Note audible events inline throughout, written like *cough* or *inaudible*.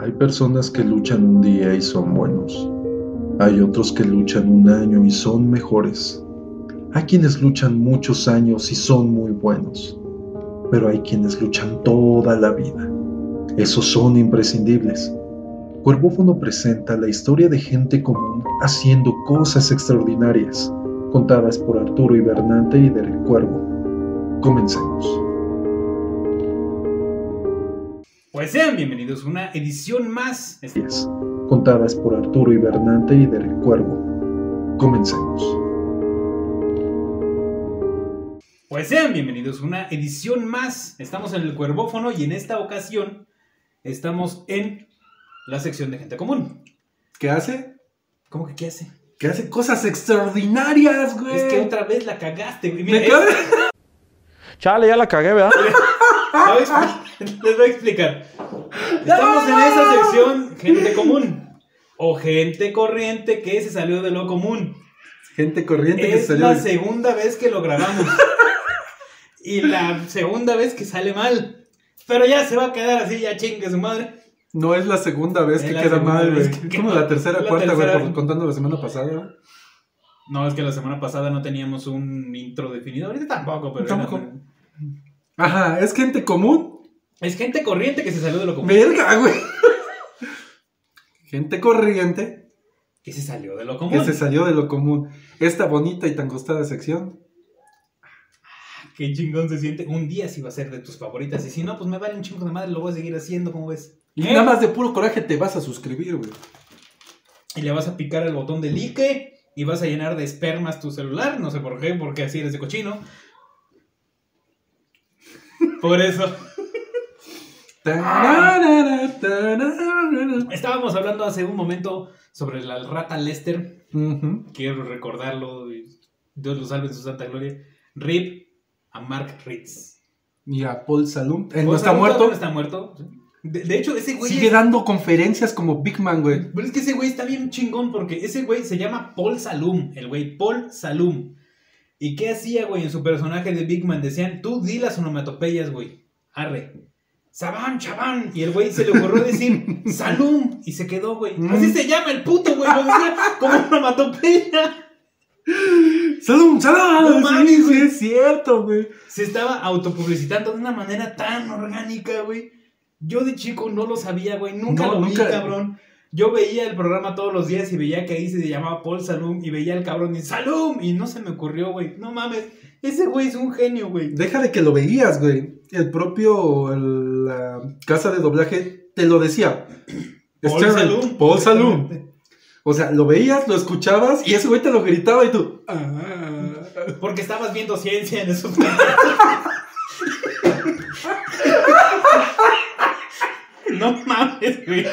Hay personas que luchan un día y son buenos. Hay otros que luchan un año y son mejores. Hay quienes luchan muchos años y son muy buenos. Pero hay quienes luchan toda la vida. Esos son imprescindibles. Cuervófono presenta la historia de gente común haciendo cosas extraordinarias, contadas por Arturo Ibernante y Derek Cuervo. Comencemos. Pues sean bienvenidos a una edición más. Yes. Contadas por Arturo Ibernante y Derek Cuervo. Comencemos. Pues sean bienvenidos a una edición más. Estamos en el Cuervófono y en esta ocasión estamos en la sección de gente común. ¿Qué hace? ¿Cómo que qué hace? Que hace cosas extraordinarias, güey. Es que otra vez la cagaste, güey. Me Mira, cabe- Chale, ya la cagué, ¿verdad? *laughs* es- les voy a explicar. Estamos en esa sección gente común. O gente corriente que se salió de lo común. Gente corriente que Es salió. la segunda vez que lo grabamos. y la segunda vez que sale mal. Pero ya se va a quedar así, ya chingue su madre. No es la segunda vez Es que queda mal, güey. que Es como la tercera, La cuarta, güey, tercera. contando la semana pasada. No, es que la semana pasada no teníamos un intro definido. Ahorita tampoco, pero. Tampoco. Ajá, es gente común. Es gente corriente que se salió de lo común. Verga, güey. gente corriente Que se salió de lo común. que se salió de lo común. Esta bonita y tan gustada sección. Qué chingón se siente. Un día sí va a ser de tus favoritas. Y si no, pues me vale un chingo de madre. Lo voy a seguir haciendo, como ves? Y ¿Eh? nada más de puro coraje te vas a suscribir, güey. Y le vas a picar el botón de like. Y vas a llenar de espermas tu celular. No sé por qué, porque así eres de cochino. Por eso. Estábamos hablando hace un momento sobre la rata Lester. Quiero recordarlo. Dios lo salve en su santa gloria. Rip a Mark Ritz. Y a Paul Salum. Él ¿Vos no está muerto. dónde está muerto? De, de hecho, ese güey. Sigue es- dando conferencias como Big Man, güey. Pero es que ese güey está bien chingón porque ese güey se llama Paul Salum. El güey Paul Salum. ¿Y qué hacía, güey, en su personaje de Big Man? Decían, tú di las onomatopeyas, güey. Arre. Sabán, chabán. Y el güey se le ocurrió decir Salum. Y se quedó, güey. Mm. Así se llama el puto, güey. Lo decía como onomatopeya. ¡Salum, salum! No mames, güey. es cierto, güey. Se estaba autopublicitando de una manera tan orgánica, güey. Yo de chico no lo sabía, güey. Nunca No, lo vi, nunca. cabrón. Yo veía el programa todos los días y veía que ahí se llamaba Paul Salum y veía al cabrón y Salum y no se me ocurrió, güey. No mames, ese güey es un genio, güey. Deja de que lo veías, güey. El propio el, la casa de doblaje te lo decía. *clears throat* Paul Stern, Salum. Paul Salum. O sea, lo veías, lo escuchabas y ese güey te lo gritaba y tú. "Ah". Porque estabas viendo ciencia en esos. *laughs* *laughs* No mames, güey.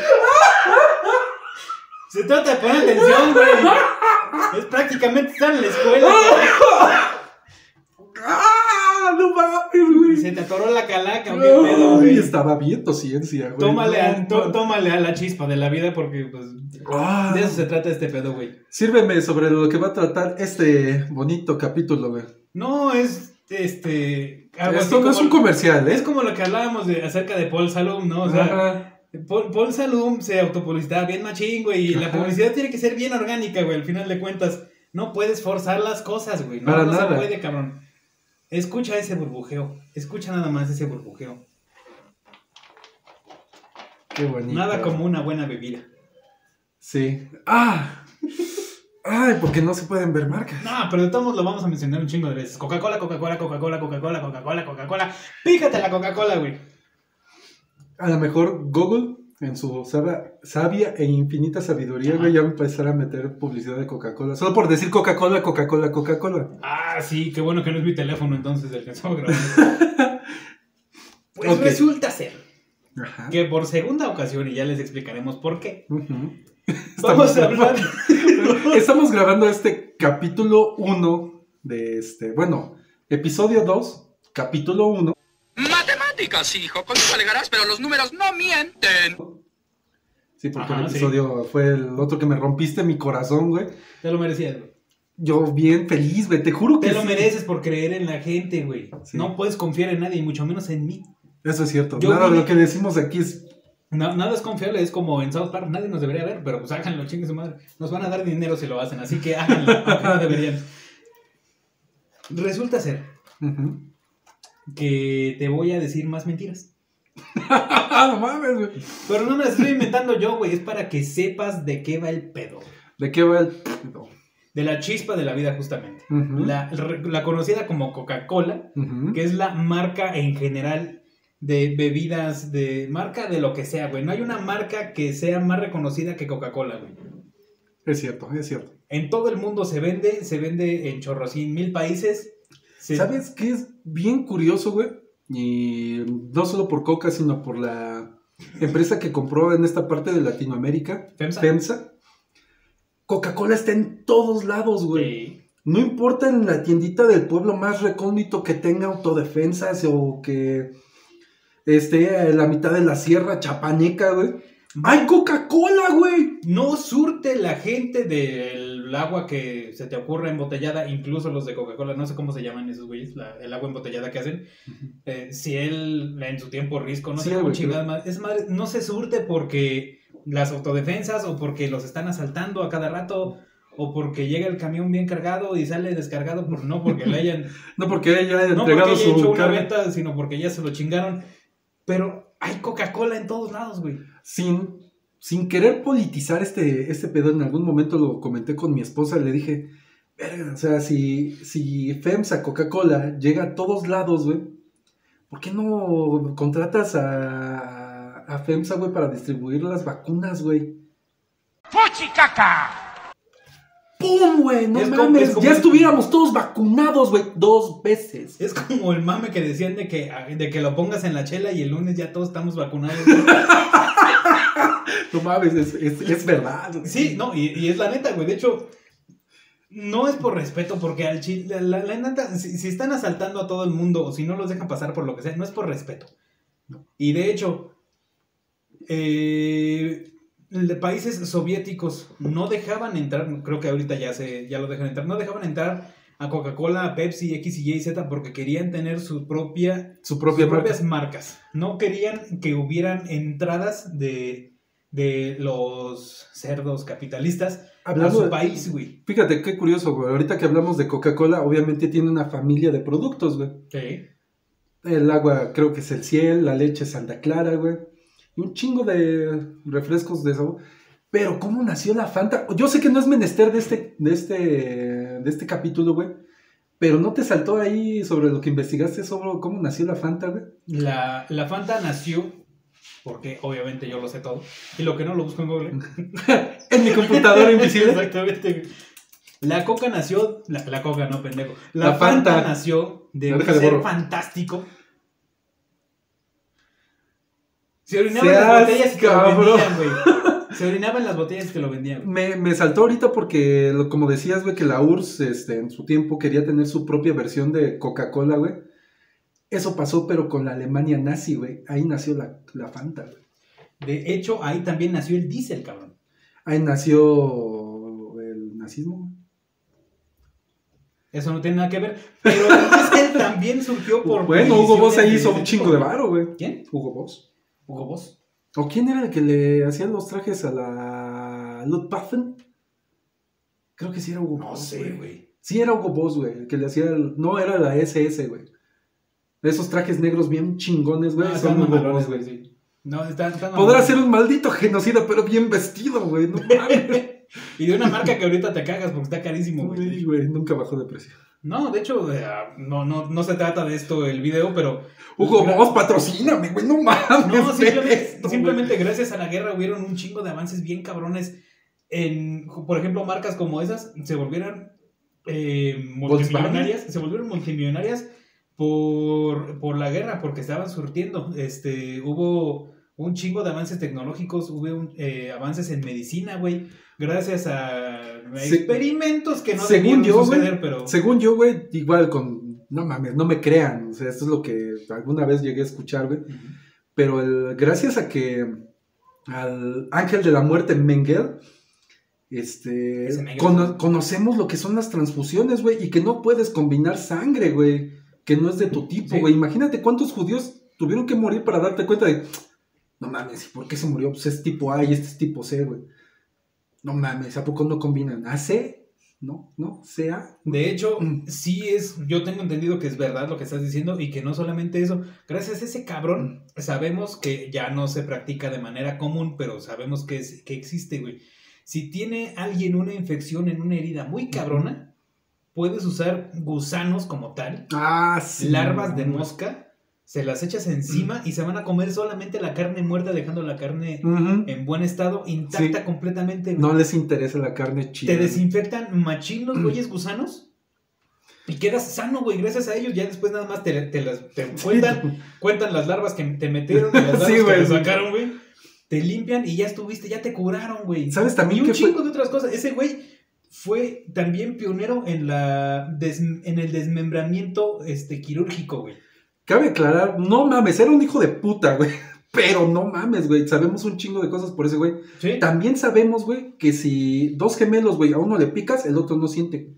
Se trata de poner atención, güey. Es prácticamente estar en la escuela. ¡Ah! ¡No mames, güey. güey! Se te atoró la calaca, ¿o qué pedo, güey? estaba viendo ciencia, güey. Tómale, No, a, tó- no. tómale a la chispa de la vida porque, pues, Ah. de eso se trata este pedo, güey. Sírveme sobre lo que va a tratar este bonito capítulo, güey. No es, este... Esto no es un comercial, ¿eh? Es como lo que hablábamos de, acerca de Paul Salum, ¿no? O sea, Ajá. Paul, Paul Salum se autopublicitaba bien machín, güey, y la publicidad tiene que ser bien orgánica, güey, al final de cuentas. No puedes forzar las cosas, güey. No, Para no se nada. puede, cabrón. Escucha ese burbujeo. Escucha nada más ese burbujeo. Qué bonito. Nada como una buena bebida. Sí. ¡Ah! Ay, porque no se pueden ver marcas. No, pero de todos modos lo vamos a mencionar un chingo de veces. Coca-Cola, Coca-Cola, Coca-Cola, Coca-Cola, Coca-Cola, Coca-Cola. Pícate la Coca-Cola, güey. A lo mejor Google, en su sabia, sabia e infinita sabiduría, güey, ya va a empezar a meter publicidad de Coca-Cola. Solo por decir Coca-Cola, Coca-Cola, Coca-Cola. Ah, sí, qué bueno que no es mi teléfono entonces el que estamos *laughs* grabando. Pues resulta ser Ajá. que por segunda ocasión, y ya les explicaremos por qué, *laughs* vamos a hablar. *laughs* Estamos grabando este capítulo 1 de este, bueno, episodio 2, capítulo 1. Matemáticas, hijo. Con eso alegarás, pero los números no mienten. Sí, porque Ajá, el sí. episodio fue el otro que me rompiste mi corazón, güey. Te lo merecías, güey. Yo bien feliz, güey, te juro que Te lo sí. mereces por creer en la gente, güey. Sí. No puedes confiar en nadie, y mucho menos en mí. Eso es cierto. Yo Nada de lo que decimos aquí es No, nada es confiable, es como en South Park, nadie nos debería ver, pero pues háganlo, chingue su madre. Nos van a dar dinero si lo hacen, así que háganlo, aunque no deberían. *laughs* Resulta ser. Que te voy a decir más mentiras. *laughs* no mames, güey. Pero no me las estoy inventando yo, güey, es para que sepas de qué va el pedo. ¿De qué va el pedo? De la chispa de la vida, justamente. Ujú. La, la conocida como Coca-Cola, Ujú. que es la marca en general de bebidas, de marca de lo que sea, güey. No hay una marca que sea más reconocida que Coca-Cola, güey. Es cierto, es cierto. En todo el mundo se vende, se vende en chorrocín mil países. ¿Sabes qué es bien curioso, güey? Y no solo por Coca, sino por la empresa que compró en esta parte de Latinoamérica, FEMSA. FEMSA. Coca-Cola está en todos lados, güey. Sí. No importa en la tiendita del pueblo más recóndito que tenga autodefensas o que esté a la mitad de la sierra chapaneca, güey. ¡Hay Coca-Cola, güey! No surte la gente del agua que se te ocurra embotellada, incluso los de Coca-Cola, no sé cómo se llaman esos güeyes, la- el agua embotellada que hacen. Eh, si él en su tiempo risco, no Sí, sé cómo más. Es madre, no se surte porque las autodefensas o porque los están asaltando a cada rato o porque llega el camión bien cargado y sale descargado, por, no porque le hayan *laughs* No porque ella haya no porque entregado haya hecho su una carga venta, sino porque ya se lo chingaron. Pero hay Coca-Cola en todos lados, güey. sin, sin querer politizar este, este pedo. En algún momento lo comenté con mi esposa. Le dije, "Verga, o sea, si, si FEMSA, Coca-Cola, llega a todos lados, güey, ¿por qué no contratas a, a FEMSA, güey, para distribuir las vacunas, güey? ¡Pum, güey! No Es como- mames, es como- ya estuviéramos todos vacunados, güey, dos veces. Es como el mame que decían de que, de que lo pongas en la chela y el lunes ya todos estamos vacunados. *laughs* *laughs* No mames, es, es, es verdad. Sí, no, y, y es la neta, güey. De hecho, no es por respeto, porque al chile, la, la neta, si, si están asaltando a todo el mundo o si no los dejan pasar por lo que sea, no es por respeto. Y de hecho, eh, de países soviéticos no dejaban entrar, creo que ahorita ya, se, ya lo dejan entrar, no dejaban entrar a Coca-Cola, a Pepsi, X, Y y Z porque querían tener su propia Su propia sus marca. propias marcas. No querían que hubieran entradas de, de los cerdos capitalistas a Hablando su de- país, güey. Fíjate qué curioso, güey. Ahorita que hablamos de Coca-Cola, obviamente tiene una familia de productos, güey. Sí. El agua creo que es el ciel, la leche es Santa Clara, güey. Y un chingo de refrescos de sabor. Pero ¿cómo nació la Fanta? Yo sé que no es menester de este, de este, de este capítulo, güey. Pero ¿no te saltó ahí sobre lo que investigaste sobre cómo nació la Fanta, güey? La, la Fanta nació, porque obviamente yo lo sé todo, y lo que no lo busco en Google. *laughs* En mi computadora invisible. Exactamente. La coca nació, la, la coca no pendejo. La, La Fanta, Fanta. nació de No, un ser borro. fantástico. Se orinaba en las botellas y te lo vendían, güey. Se orinaba en las botellas y te lo vendían. Me, me saltó ahorita porque, como decías, güey, que la URSS este, en su tiempo quería tener su propia versión de Coca-Cola, güey. Eso pasó, pero con la Alemania nazi, güey. Ahí nació la, la Fanta, güey. De hecho, ahí también nació el diésel, cabrón. Ahí nació el nazismo. Eso no tiene nada que ver. Pero el diésel también surgió por. *laughs* bueno, Hugo Boss ahí hizo un chingo de varo, güey. ¿Quién? Hugo Boss. Hugo Boss. ¿O quién era el que le hacían los trajes a la Luftwaffe? Creo que sí era Hugo No Boss, sé, güey. Sí era Hugo Boss, güey. El que le hacía el... No, era la SS, güey. Esos trajes negros bien chingones, güey. No, son Boss, güey, sí. No, están, están Podrá ser un maldito genocida, pero bien vestido, güey. No mames. *laughs* Y de una marca que ahorita te cagas porque está carísimo, güey. Uy, güey, nunca bajó de precio. No, de hecho, eh, no, no, no se trata de esto el video, pero. Hugo Boss, patrocíname, güey. No mames. No, esto, simplemente gracias a la guerra hubieron un chingo de avances bien cabrones. En, por ejemplo, marcas como esas se volvieron eh, multimillonarias. Se volvieron multimillonarias por, por la guerra, porque estaban surtiendo. Este, hubo un chingo de avances tecnológicos, hubo un, eh, avances en medicina, güey. Gracias a Se- experimentos que no según yo, suceder, pero. Según yo, güey, igual con. No mames, no me crean. O sea, esto es lo que alguna vez llegué a escuchar, güey. Pero el- gracias a que al ángel de la muerte Mengel, este, cono- conocemos lo que son las transfusiones, güey, y que no puedes combinar sangre, güey, que no es de tu tipo, Sí. güey. Imagínate cuántos judíos tuvieron que morir para darte cuenta de, No mames, ¿y por qué se murió? Pues es tipo A y este es tipo C, güey. No mames, ¿a poco no combinan? ¿A C? No, no, sea. De hecho, Mm. sí es, yo tengo entendido que es verdad lo que estás diciendo y que no solamente eso, gracias a ese cabrón sabemos que ya no se practica de manera común, pero sabemos que, es- que existe, güey. Si tiene alguien una infección en una herida muy cabrona, puedes usar gusanos como tal, Ah, sí. larvas de mosca, se las echas encima y se van a comer solamente la carne muerta, dejando la carne en buen estado, intacta Sí. completamente. No les interesa la carne chida. Te desinfectan machín los güeyes gusanos. Y quedas sano, güey, gracias a ellos. Ya después nada más te, te las te cuentan, cuentan las larvas que te metieron y las *laughs* larvas Sí, que te sacaron, güey. Te limpian y ya estuviste, ya te curaron, güey. ¿Sabes también y un qué fue? chingo de otras cosas. Ese güey fue también pionero en la des- en el desmembramiento este, quirúrgico, güey. Cabe aclarar, no mames, era un hijo de puta, güey. *laughs* Pero no mames, güey. Sabemos un chingo de cosas por ese güey. Sí. También sabemos, güey, que si dos gemelos, güey, a uno le picas, el otro no siente.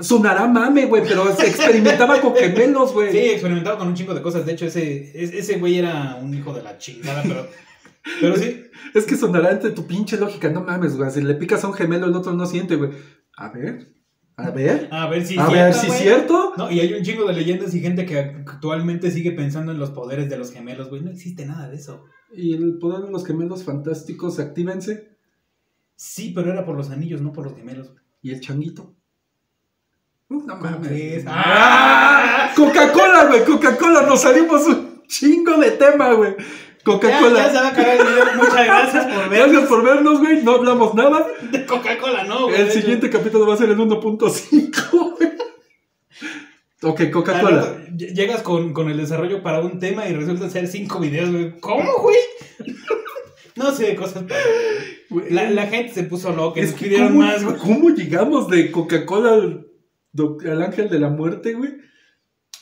Sonará mame, güey, pero se experimentaba con gemelos, güey. Sí, experimentado con un chingo de cosas. De hecho, ese, es- ese güey era un hijo de la chingada, pero. Pero sí. *laughs* Es que sonará entre tu pinche lógica, no mames, güey. Si le picas a un gemelo, el otro no siente, güey. A ver, a ver, A ver si a ver cierto, si es güey. cierto. No, y hay un chingo de leyendas y gente que actualmente sigue pensando en los poderes de los gemelos, güey. No existe nada de eso. Y el poder de los gemelos fantásticos, actívense. Sí, pero era por los anillos, no por los gemelos. güey. Y el changuito. No ¿Cómo mames. crees? ¡Ah! Coca-Cola, güey, Coca-Cola, nos salimos un chingo de tema, güey. Coca-Cola. ya se va a acabar el video. Muchas gracias por Gracias vernos. por vernos, güey. No hablamos nada. De Coca-Cola, no, güey. El siguiente capítulo va a ser el 1.5, güey. Ok, Coca-Cola. Llegas con, con el desarrollo para un tema y resulta ser cinco videos, güey. ¿Cómo, güey? *laughs* no sé, cosas. Güey, La, la gente se puso loca, es que pidieron ¿cómo, más, güey. ¿Cómo llegamos de Coca-Cola al, al ángel de la muerte, güey?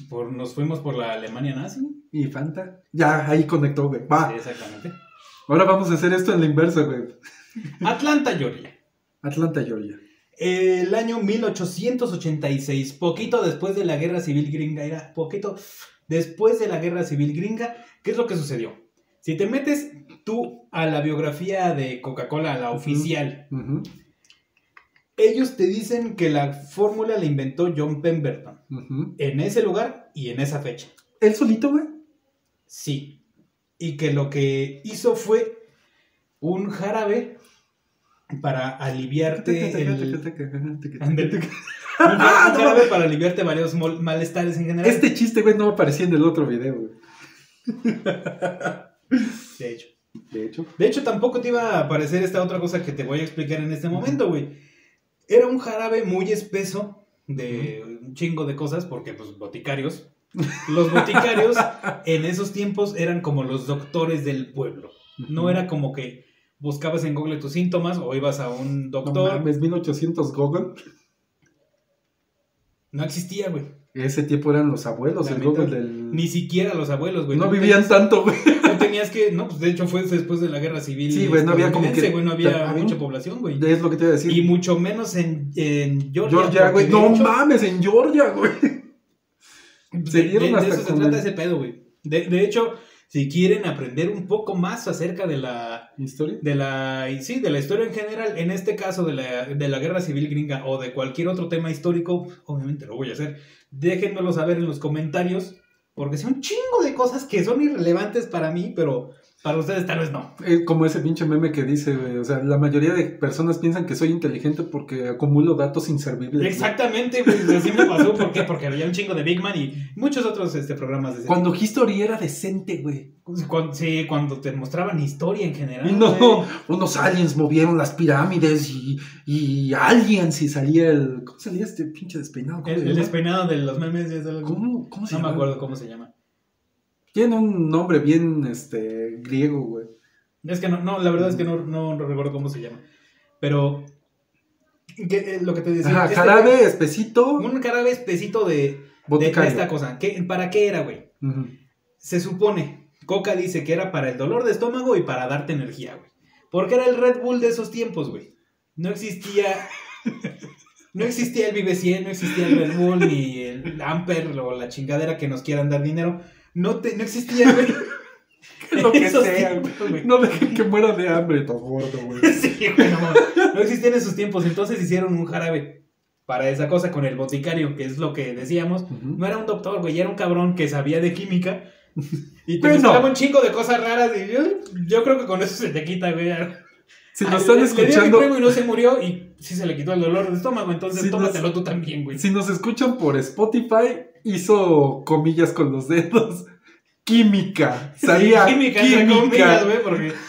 Por, nos fuimos por la Alemania nazi. Y Fanta. Ya, ahí conectó, güey. Va. Sí, exactamente. Ahora vamos a hacer esto en la inversa, güey. Atlanta, Georgia. Atlanta, Georgia. El año 1886, poquito después de la guerra civil gringa, era poquito después de la guerra civil gringa, ¿qué es lo que sucedió? Si te metes tú a la biografía de Coca-Cola, la oficial, Ujú, ellos te dicen que la fórmula la inventó John Pemberton, en ese lugar y en esa fecha. ¿Él solito, güey? Sí. Y que lo que hizo fue un jarabe para aliviarte el... Ah, no jarabe para aliviarte varios malestares en general. Este chiste, güey, no aparecía en el otro video, güey. *laughs* De hecho. De hecho. De hecho, tampoco te iba a aparecer esta otra cosa que te voy a explicar en este momento, güey. Era un jarabe muy espeso de un chingo de cosas, porque, pues, boticarios. Los boticarios *laughs* en esos tiempos eran como los doctores del pueblo. No era como que buscabas en Google tus síntomas o ibas a un No doctor. mames, 1800 Google. No existía, güey. Ese tiempo eran los abuelos, el Google del. Ni siquiera los abuelos, güey. no vivían tenías- tanto, güey. Tú tenías que. No, pues de hecho fue después de la guerra civil. Sí, güey, no había como que- güey, no había mucha población, güey. Es lo que te iba a decir. Y mucho menos en, en Georgia. Georgia, güey. de No mames, en Georgia, güey. de- se dieron de, de hasta eso se trata el- ese pedo, güey. De, de hecho, si quieren aprender un poco más acerca de la. ¿Historia? De la, sí, de la historia en general, en este caso de la, de la guerra civil gringa o de cualquier otro tema histórico, obviamente lo voy a hacer. Déjenmelo saber en los comentarios, porque son un chingo de cosas que son irrelevantes para mí, pero para ustedes tal vez no. Eh, como ese pinche meme que dice, güey. O sea, la mayoría de personas piensan que soy inteligente porque acumulo datos inservibles. Exactamente, güey, así me pasó. ¿Por qué? Porque había un chingo de Big Man y muchos otros este, programas de ese Cuando History era decente, güey. tipo. Cuando, sí, cuando te mostraban historia en general. No, güey. unos aliens movieron las pirámides y, y aliens y salía el. ¿Cómo salía este pinche despeinado? ¿Cómo, El, llama? despeinado de los memes. ¿Cómo, cómo se No me llama? acuerdo cómo se llama. Tiene un nombre bien este griego, güey. Es que no, no la verdad es que no, no, no recuerdo cómo se llama. Pero. que, eh, lo que te decía. Ajá, este jarabe, espesito, Un jarabe espesito de, de, esta cosa. ¿Qué- ¿Para qué era, güey? Se supone, Coca dice que era para el dolor de estómago y para darte energía, güey. Porque era el Red Bull de esos tiempos, güey. No existía. *laughs* No existía el Vive 100, no existía el Red Bull, ni el Amper o la chingadera que nos quieran dar dinero. No, te, no existía, güey. *laughs* Lo que esos sea, güey. No dejen que muera de hambre, todo gordo, güey. *laughs* Sí, güey, no, existían esos tiempos. Entonces hicieron un jarabe para esa cosa con el boticario, que es lo que decíamos. No era un doctor, güey, era un cabrón que sabía de química. Y te un chingo de cosas raras. Y yo, yo creo que con eso se te quita, güey. Si nos están le- Le dio escuchando, y no se murió. Y sí se le quitó el dolor de estómago. Entonces nos- tómatelo tú también, güey. si nos escuchan por Spotify, hizo comillas con los dedos. Química. Sabía química, entre comillas, güey, porque. *laughs*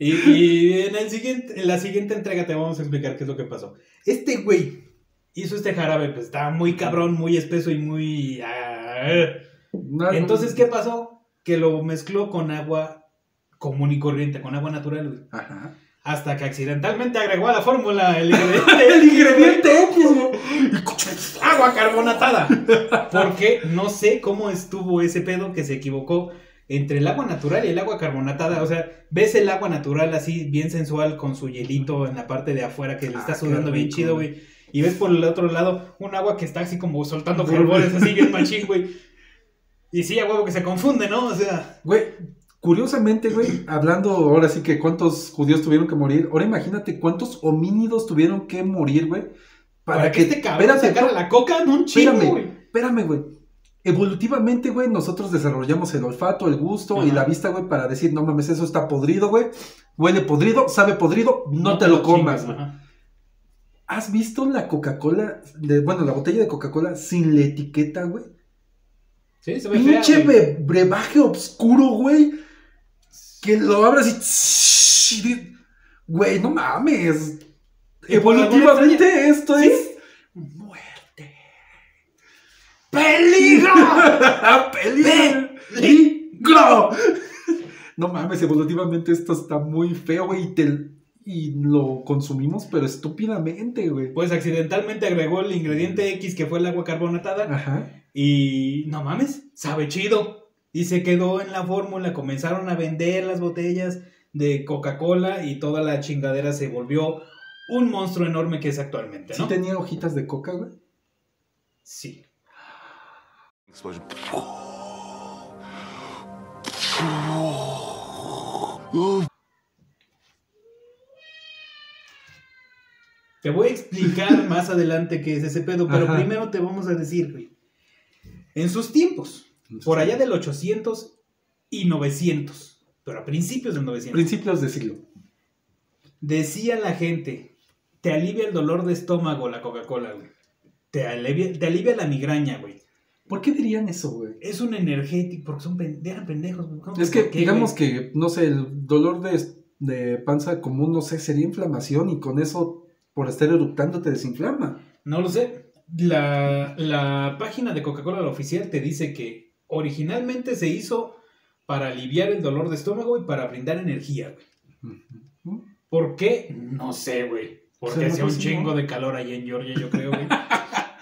Y, y en, el siguiente, en la siguiente entrega te vamos a explicar qué es lo que pasó. Este güey hizo este jarabe, pues estaba muy cabrón, muy espeso y muy. ah. Entonces, ¿qué pasó? Que lo mezcló con agua común y corriente, con agua natural, güey. Ajá. Hasta que accidentalmente agregó a la fórmula el ingrediente. *laughs* El ingrediente X, agua carbonatada. Porque no sé cómo estuvo ese pedo que se equivocó entre el agua natural y el agua carbonatada. O sea, ves el agua natural así, bien sensual, con su hielito en la parte de afuera que le Ah, está sudando bien chido, güey. Y ves por el otro lado un agua que está así como soltando polvores, así bien machín, güey. Y sí, a huevo que se confunde, ¿no? O sea, Güey, curiosamente, güey, hablando ahora sí que cuántos judíos tuvieron que morir, ahora imagínate cuántos homínidos tuvieron que morir, güey. para, que, este cabrón espérate, sacara la coca, no un chingo, espérame, güey. espérame, güey. Evolutivamente, güey, nosotros desarrollamos el olfato, el gusto y la vista, güey, para decir, no mames, eso está podrido, güey. Huele podrido, sabe podrido, no, te lo comas, güey. ¿Has visto la Coca-Cola, bueno, la botella de Coca-Cola sin la etiqueta, güey? Sí, se ve fea, Pinche güey. bre- brebaje oscuro, güey. Que lo abras y. Güey, no mames. Evolutivamente esto ¿Sí? es. Muerte. ¡Peligro! ¡Peligro! *laughs* ¡Peligro! No mames, evolutivamente esto está muy feo, güey. Y, te- y lo consumimos, pero estúpidamente, güey. Pues accidentalmente agregó el ingrediente X que fue el agua carbonatada Ajá. y no mames, sabe chido. Y se quedó en la fórmula, comenzaron a vender las botellas de Coca-Cola y toda la chingadera se volvió un monstruo enorme que es actualmente, ¿Sí ¿no? tenía hojitas de coca, güey? Sí. Te voy a explicar *laughs* más adelante qué es ese pedo, pero Ajá. primero te vamos a decir, güey. En sus tiempos, por allá del 800 y 900, pero a principios del 900. Principios de siglo. Decía la gente, te alivia el dolor de estómago la Coca-Cola, güey. Te alivia, te alivia la migraña, güey. ¿Por qué dirían eso, güey? Es un energético, porque son eran pendejos, güey. ¿Cómo Es que qué, digamos güey? que, no sé, el dolor de, de panza común, no sé, sería inflamación y con eso, por estar eructando, te desinflama. No lo sé. La, la página de Coca-Cola, la oficial, te dice que originalmente se hizo para aliviar el dolor de estómago y para brindar energía, güey. ¿Por qué? No sé, güey. Porque hacía un chingo de calor ahí en Georgia, yo creo, güey.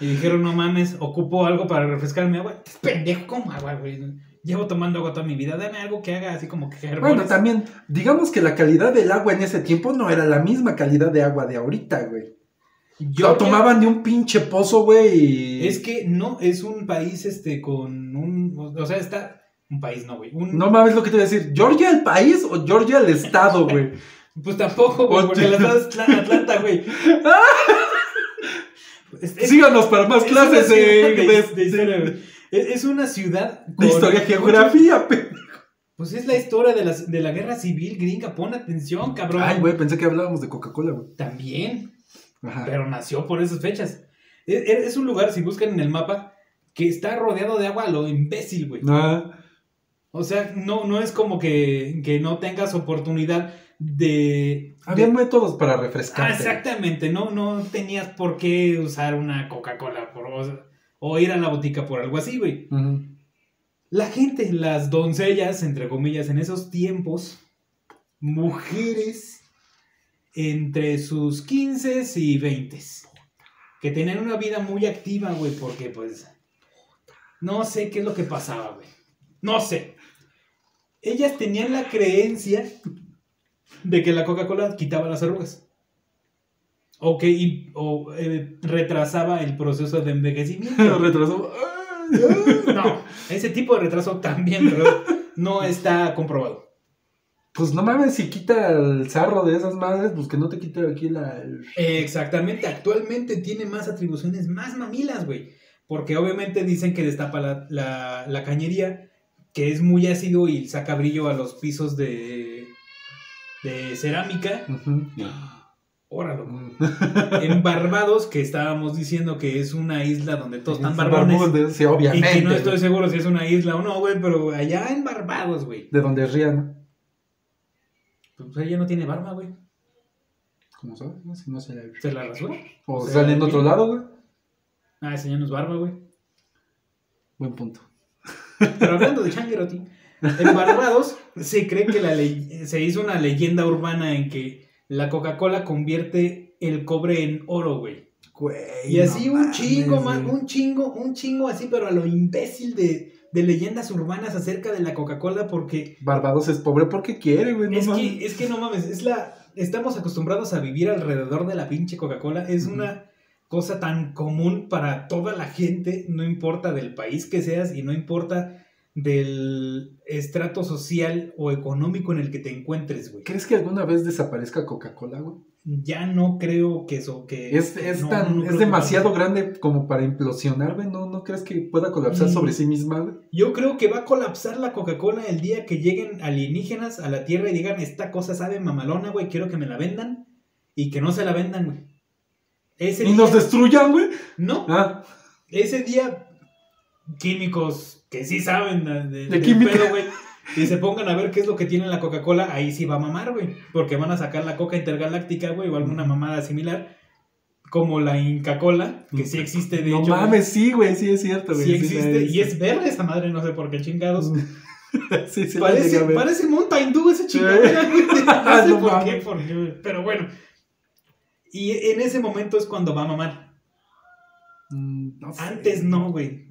y dijeron, no mames, ocupo algo para refrescar mi agua. Estás Pendejo, ¿cómo agua, güey? Llevo tomando agua toda mi vida. Dame algo que haga así como que Bueno, también, digamos que la calidad del agua en ese tiempo no era la misma calidad de agua de ahorita, güey. Yo Lo tomaban de un pinche pozo, güey. Es que no, es un país, este, con un... O sea, está... Un país, no, güey. Un, No mames lo que te voy a decir. ¿Georgia el país o Georgia el estado, güey? *laughs* Pues tampoco, güey, porque la ciudad es Atla- Atlanta, güey. *laughs* Síganos para más es clases de, ciudad de- de- de historia, güey. Es una ciudad de historia, geografía, *laughs* pe- Pues es la historia de la, de la guerra civil gringa. Pon atención, cabrón. Ay, güey, pensé que hablábamos de Coca-Cola, güey. También. Ajá. Pero nació por esas fechas. Es, es un lugar, si buscan en el mapa, que está rodeado de agua a lo imbécil, güey. Ah, O sea, no, no es como que, que no tengas oportunidad de... había de- métodos para Ah, refrescarte. exactamente, no, no tenías por qué usar una Coca-Cola por- o, o ir a la botica por algo así, güey. La gente, las doncellas, entre comillas, en esos tiempos, mujeres entre sus 15 y 20, que tenían una vida muy activa, güey, porque pues no sé qué es lo que pasaba, güey. No sé. Ellas tenían la creencia de que la Coca-Cola quitaba las arrugas. O que y- o, eh, retrasaba el proceso de envejecimiento. *laughs* Retrasó. *laughs* No, ese tipo de retraso también, no está comprobado. Pues no mames, si quita el zarro de esas madres, pues que no te quite aquí la. Exactamente, actualmente tiene más atribuciones, más mamilas, güey. Porque obviamente dicen que destapa la, la, la cañería, que es muy ácido y saca brillo a los pisos de, de cerámica. Ujú. *gasps* Óralo. *laughs* En Barbados, que estábamos diciendo que es una isla donde todos están barbones. Sí, Y que no estoy seguro si es una isla o no, güey, pero allá en Barbados, güey. De donde rían. Pues ella no tiene barba, güey. ¿Cómo sabes? No, Si no se la... ¿Se la rasura? O sea, sale en otro lado, güey. Ah, ese ya no es barba, güey. Buen punto. Pero hablando de Changuerotti, en Barbados se cree que la ley- se hizo una leyenda urbana en que la Coca-Cola convierte el cobre en oro, güey. Güey. Y así no un mames, chingo, man, un chingo, un chingo así, pero a lo imbécil de, de leyendas urbanas acerca de la Coca-Cola porque Barbados es pobre porque quiere, güey. No es mames. que, es que no mames, es la. Estamos acostumbrados a vivir alrededor de la pinche Coca-Cola. Es una cosa tan común para toda la gente, no importa del país que seas y no importa del estrato social o económico en el que te encuentres, güey. ¿Crees que alguna vez desaparezca Coca-Cola, güey? Ya no creo que eso, que... Es, es, no, tan, no es demasiado grande como para implosionar, güey. ¿No, ¿No crees que pueda colapsar Mm. sobre sí misma, güey? Yo creo que va a colapsar la Coca-Cola el día que lleguen alienígenas a la Tierra y digan, esta cosa sabe mamalona, güey, quiero que me la vendan. Y que no se la vendan, güey. Ese Y día- nos destruyan, güey. No, Ah, ese día químicos que sí saben de, de- química. pedo, güey, y se pongan a ver qué es lo que tiene la Coca-Cola, ahí sí va a mamar, güey. Porque van a sacar la Coca Intergaláctica, güey, o alguna mamada similar, como la Inca-Cola, que sí existe, de no hecho. güey. mames, sí, güey. Sí es cierto, güey. Sí existe, y es verde esa madre, no sé por qué chingados. *laughs* sí, sí, Parece, parece Mountain Dew ese chingadera, güey. *laughs* No sé No por qué, por qué, pero bueno. Y en ese momento es cuando va a mamar. Mm, no sé. Antes no, güey.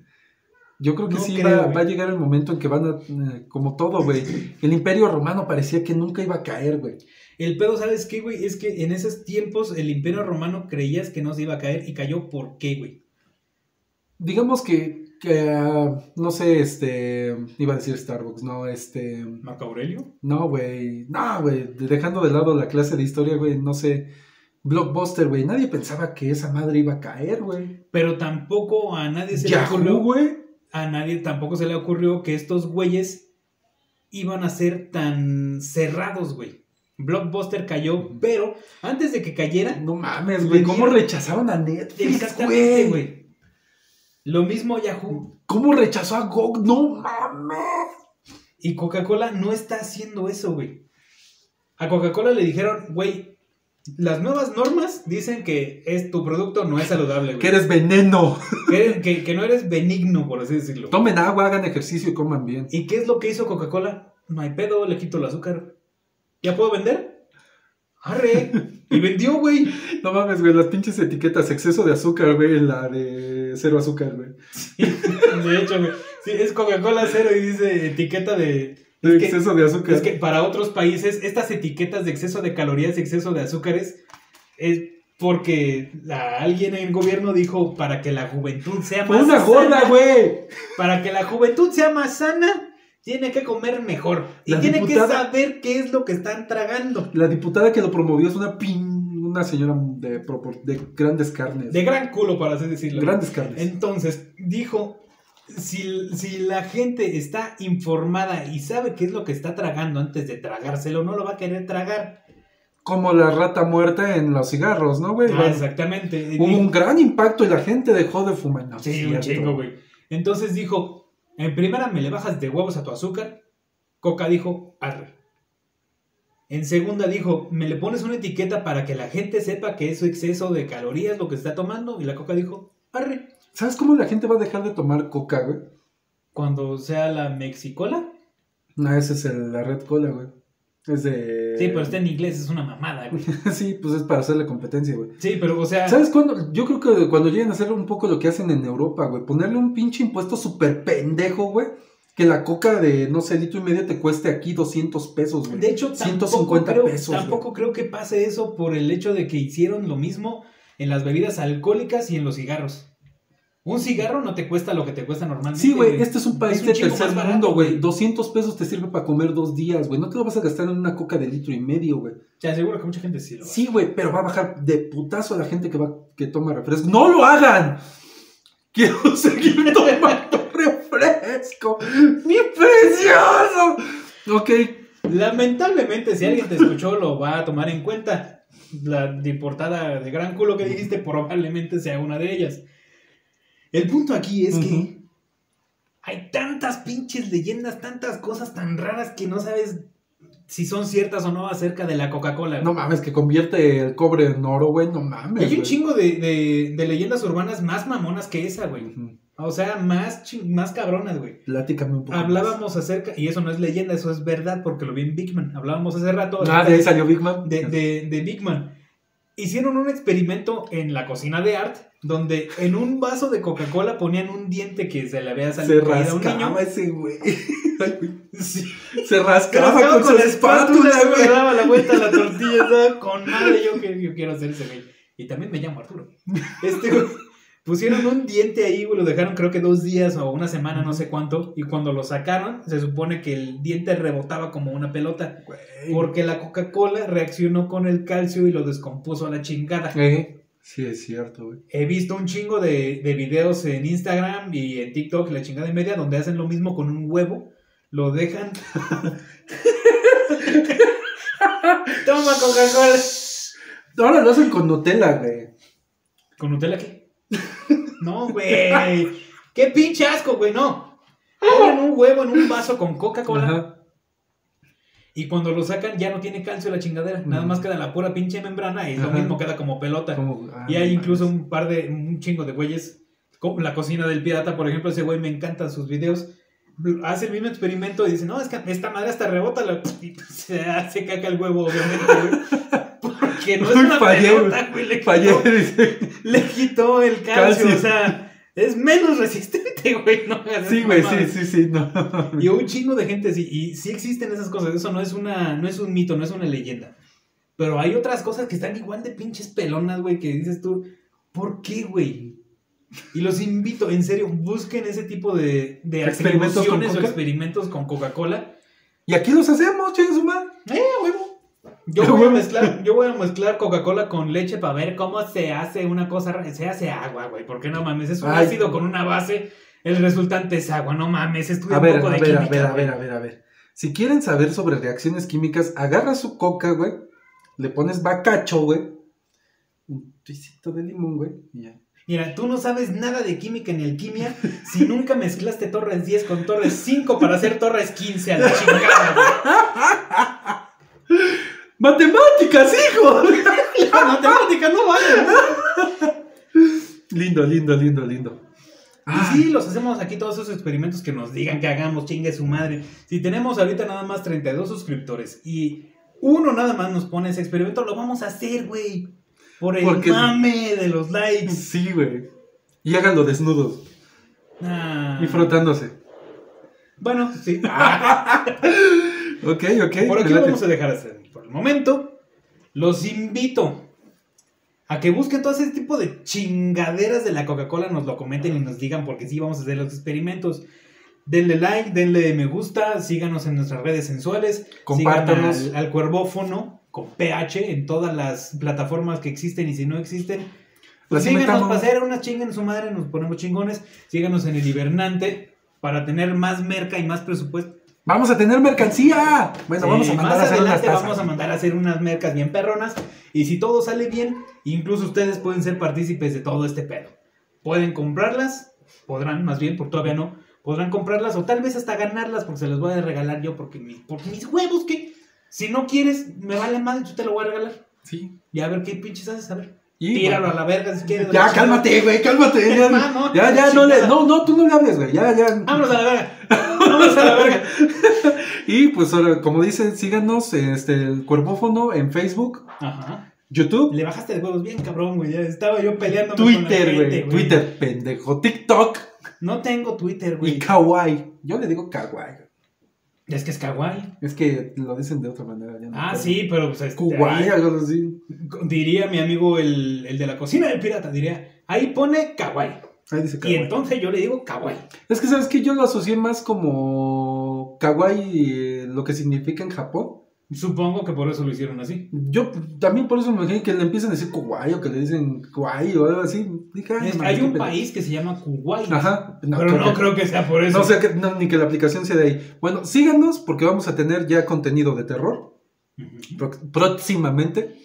Yo creo que No sí creo, va, a llegar el momento en que van a. eh, como todo, güey. El imperio romano parecía que nunca iba a caer, güey. El pedo, ¿sabes qué, güey? Es que en esos tiempos el imperio romano creías que no se iba a caer y cayó. ¿Por qué, güey? Digamos que. que, ah, no sé, este. Iba a decir Starbucks, no, este. ¿Marco Aurelio? No, güey. No, güey. Dejando de lado la clase de historia, güey. No sé. Blockbuster, güey. Nadie pensaba que esa madre iba a caer, güey. Pero tampoco a nadie se le ocurrió. güey. A nadie tampoco se le ocurrió que estos güeyes iban a ser tan cerrados, güey. Blockbuster cayó, pero antes de que cayera, No mames, güey. ¿Cómo rechazaron a Netflix, güey. Lo mismo Yahoo. ¿Cómo rechazó a GOG? No mames. Y Coca-Cola no está haciendo eso, güey. A Coca-Cola le dijeron, güey, las nuevas normas dicen que es, tu producto no es saludable, güey. Que eres veneno. *laughs* Que, que- que no eres benigno, por así decirlo. Tomen agua, hagan ejercicio y coman bien. ¿Y qué es lo que hizo Coca-Cola? No hay pedo, le quito el azúcar. ¿Ya puedo vender? Arre. Y vendió, güey. *laughs* No mames, güey, las pinches etiquetas, exceso de azúcar, güey, la de cero azúcar, güey. *laughs* De hecho, güey. Sí, es Coca-Cola cero y dice etiqueta de... De Es que- exceso de azúcar. Es que para otros países, estas etiquetas de exceso de calorías y exceso de azúcares es porque la- alguien en el gobierno dijo para que la juventud sea más una gorda, sana, güey. Para que la juventud sea más sana, tiene que comer mejor. Y La tiene que saber qué es lo que están tragando. La diputada que lo promovió es una pin... una señora de grandes carnes. De gran culo, para así decirlo. grandes carnes. Entonces, dijo, si, si la gente está informada y sabe qué es lo que está tragando antes de tragárselo, no lo va a querer tragar. Como la rata muerta en los cigarros, ¿no, güey? Ah, Bueno, exactamente. Hubo un gran impacto y la gente dejó de fumar. No, Sí, un chingo, güey. Entonces dijo, en primera me le bajas de huevos a tu azúcar. Coca dijo, arre. En segunda dijo, me le pones una etiqueta para que la gente sepa que es su exceso de calorías lo que está tomando. Y la Coca dijo, arre. ¿Sabes cómo la gente va a dejar de tomar coca, güey? Cuando sea la Mexicola. No, esa es el- la red cola, güey. Es de... Sí, pero está en inglés, es una mamada, güey. *laughs* sí, pues es para hacerle competencia, güey. Sí, pero o sea... ¿Sabes cuándo? Yo creo que cuando lleguen a hacer un poco lo que hacen en Europa, güey. Ponerle un pinche impuesto súper pendejo, güey. Que la coca de, no sé, litro y medio te cueste aquí 200 pesos, güey. De hecho, tampoco, 150 creo, pesos, güey. tampoco creo que pase eso por el hecho de que hicieron lo mismo en las bebidas alcohólicas y en los cigarros. Un cigarro no te cuesta lo que te cuesta normalmente. Sí, güey, este es un país un de tercer mundo, güey. 200 pesos te sirve para comer dos días, güey. No te lo vas a gastar en una coca de litro y medio, güey. Te aseguro que mucha gente sí lo va Sí, güey, pero va a bajar de putazo a la gente que va que toma refresco. ¡No lo hagan! Quiero *laughs* seguir tomando *laughs* refresco. ¡Mi precioso! Ok. Lamentablemente, si alguien te escuchó, lo va a tomar en cuenta. La deportada de gran culo que dijiste probablemente sea una de ellas. El punto aquí es que hay tantas pinches leyendas, tantas cosas tan raras que no sabes si son ciertas o no acerca de la Coca-Cola. No mames, que convierte el cobre en oro, güey. No mames. hay un güey. chingo de, de- de leyendas urbanas más mamonas que esa, güey. O sea, más, chin- más cabronas, güey. Platícame un poco. más. Hablábamos acerca, y eso no es leyenda, eso es verdad, porque lo vi en Big Man. Hablábamos hace rato Ah, de ahí salió Big Man. de, de, de Big Man. Hicieron un experimento en la cocina de Art, donde en un vaso de Coca-Cola ponían un diente que se le había Se salido a un niño. ese güey. *laughs* Sí. Se rascaba Rascaba con, su espátula, le güey. daba la vuelta a la tortilla, estaba con madre. Yo, yo quiero hacer ese güey. Y también me llamo Arturo. Este *laughs* güey, pusieron un diente ahí, güey, lo dejaron creo que dos días o una semana, no sé cuánto. Y cuando lo sacaron, se supone que el diente rebotaba como una pelota. Güey. Porque la Coca-Cola reaccionó con el calcio y lo descompuso a la chingada. Eh, Sí, es cierto, güey. He visto un chingo de, de videos en Instagram y en TikTok, la chingada y media, donde hacen lo mismo con un huevo. Lo dejan. *laughs* Toma Coca-Cola. Ahora lo hacen con Nutella, güey. ¿Con Nutella qué? No, güey. Qué pinche asco, güey, no. Ponen un huevo en un vaso con Coca-Cola y cuando lo sacan ya no tiene calcio la chingadera. Nada Ujú. más queda la pura pinche membrana y lo Ajá. mismo queda como pelota. Como- ah, Y hay no incluso un par de, un chingo de güeyes, como la cocina del pirata, por ejemplo, ese güey me encantan sus videos. Hace el mismo experimento y dice, no, es que esta madre hasta rebota, la... *laughs* se hace caca el huevo, obviamente, güey. Porque no es una Fallé, pelota, güey, le quitó, *laughs* le quitó el calcio, Calcio. o sea, es menos resistente, *laughs* güey, no Sí, güey, sí, sí, sí, no. Y un chingo de gente sí, y sí existen esas cosas, eso no es una, no es un mito, no es una leyenda. Pero hay otras cosas que están igual de pinches pelonas, güey, que dices tú, ¿por qué, güey? Y los invito, en serio, busquen ese tipo de, de ¿Experimentos o experimentos con Coca-Cola. Y aquí los hacemos, madre. ¡Eh, huevo! Yo voy, a mezclar, *laughs* yo voy a mezclar Coca-Cola con leche para ver cómo se hace una cosa. Se hace agua, güey. ¿Por qué no mames? Es un Ay. ácido con una base. El resultante es agua. No mames. Estudia A ver, un poco a de ver, a química. ver, a ver, a ver, a ver. Si quieren saber sobre reacciones químicas, agarra su coca, güey. Le pones bacacho, güey. Un tricito de limón, güey. Y ya. Mira, tú no sabes nada de química ni alquimia *laughs* si nunca mezclaste Torres 10 con Torres 5 para hacer Torres 15 a la chingada, güey. *laughs* ¡Matemáticas, hijo! *laughs* La matemática no vale. lindo, lindo, lindo, lindo. Y sí, los hacemos aquí todos esos experimentos que nos digan que hagamos, chingue su madre. Si tenemos ahorita nada más 32 suscriptores y uno nada más nos pone ese experimento, lo vamos a hacer, güey. Por el Porque- mame de los likes. Sí, güey. Y háganlo desnudos Ah. y frotándose. Bueno, sí. *laughs* Ok, ok. Por aquí lo vamos a dejar hacer. Por el momento, los invito a que busquen todo ese tipo de chingaderas de la Coca-Cola, nos lo comenten y nos digan, porque sí vamos a hacer los experimentos. Denle like, denle me gusta, síganos en nuestras redes sensuales, Compártanos. al, al Cuervófono con PH en todas las plataformas que existen y si no existen, pues síganos para hacer unas chingas en su madre, nos ponemos chingones, síganos en el Hibernante para tener más merca y más presupuesto. Vamos a tener mercancía. Bueno, Sí, vamos a mandar más a hacer unas tazas. vamos a mandar a hacer unas mercas bien perronas. Y si todo sale bien, incluso ustedes pueden ser partícipes de todo este pedo. Pueden comprarlas, podrán más bien, porque todavía no, podrán comprarlas o tal vez hasta ganarlas porque se las voy a regalar yo porque, mi- porque mis huevos que si no quieres, me vale más, yo te lo voy a regalar. Sí. Y a ver qué pinches haces, a ver. Y, Tíralo bueno, a la verga si quieres. Ya, cálmate, güey, cálmate. Ya, no, ya, ya, no le. No, no, tú no le hables, güey. Ya, ya. Vámonos a la verga. *laughs* Vámonos a la verga. *laughs* Y pues ahora, como dicen, síganos este, el Cuervófono en Facebook, Ajá. YouTube, Le bajaste de huevos bien cabrón, güey. Ya estaba yo peleando Twitter, güey. Twitter, pendejo. TikTok No tengo Twitter, y güey. Kawaii. Yo le digo Kawaii. Es que es kawaii. Es que lo dicen de otra manera. ya no Ah, sí, pero pues este, Kawaii, ahí- algo así. diría mi amigo el, el de la cocina del pirata, diría, ahí pone kawaii. Ahí dice Y kawaii. entonces yo le digo kawaii. Es que, ¿sabes que Yo lo asocié más como kawaii, eh, lo que significa en Japón. Supongo que por eso lo hicieron así. Yo también por eso me imaginé que le empiezan a decir kawaii o que le dicen kawaii o algo así. Dije, ay, Es- no, hay un país que se llama Kuwait. Ajá. pero no creo que sea por eso. No sé, que, no, ni que la aplicación sea de ahí. Bueno, síganos porque vamos a tener ya contenido de terror próximamente.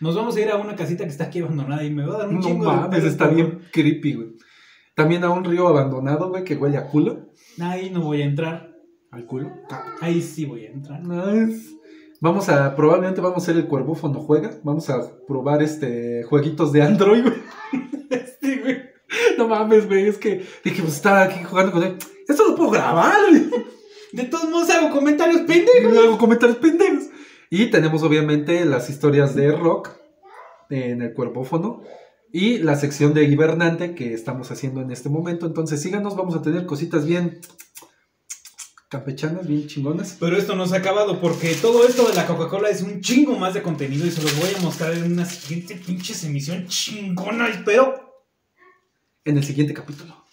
Nos vamos a ir a una casita que está aquí abandonada y me va a dar un No chingo de mames, pedo está bien creepy, güey. También a un río abandonado, güey, que huele a culo. Ahí no voy a entrar. ¿Al culo? Ahí sí voy a entrar. Nice. Vamos a, probablemente vamos a hacer el cuervófono juega. Vamos a probar este jueguitos de Android, güey. Sí, *laughs* güey. No mames, güey. Es que dije, pues estaba aquí jugando con él. Esto lo puedo grabar, güey. De todos modos hago comentarios pendejos. Hago comentarios pendejos. Y tenemos obviamente las historias de rock en el cuerpófono. Y la sección de hibernante que estamos haciendo en este momento. Entonces síganos, vamos a tener cositas bien campechanas, bien chingonas. Pero esto no se ha acabado porque todo esto de la Coca-Cola es un chingo más de contenido y se los voy a mostrar en una siguiente pinches emisión chingona, espero. En el siguiente capítulo.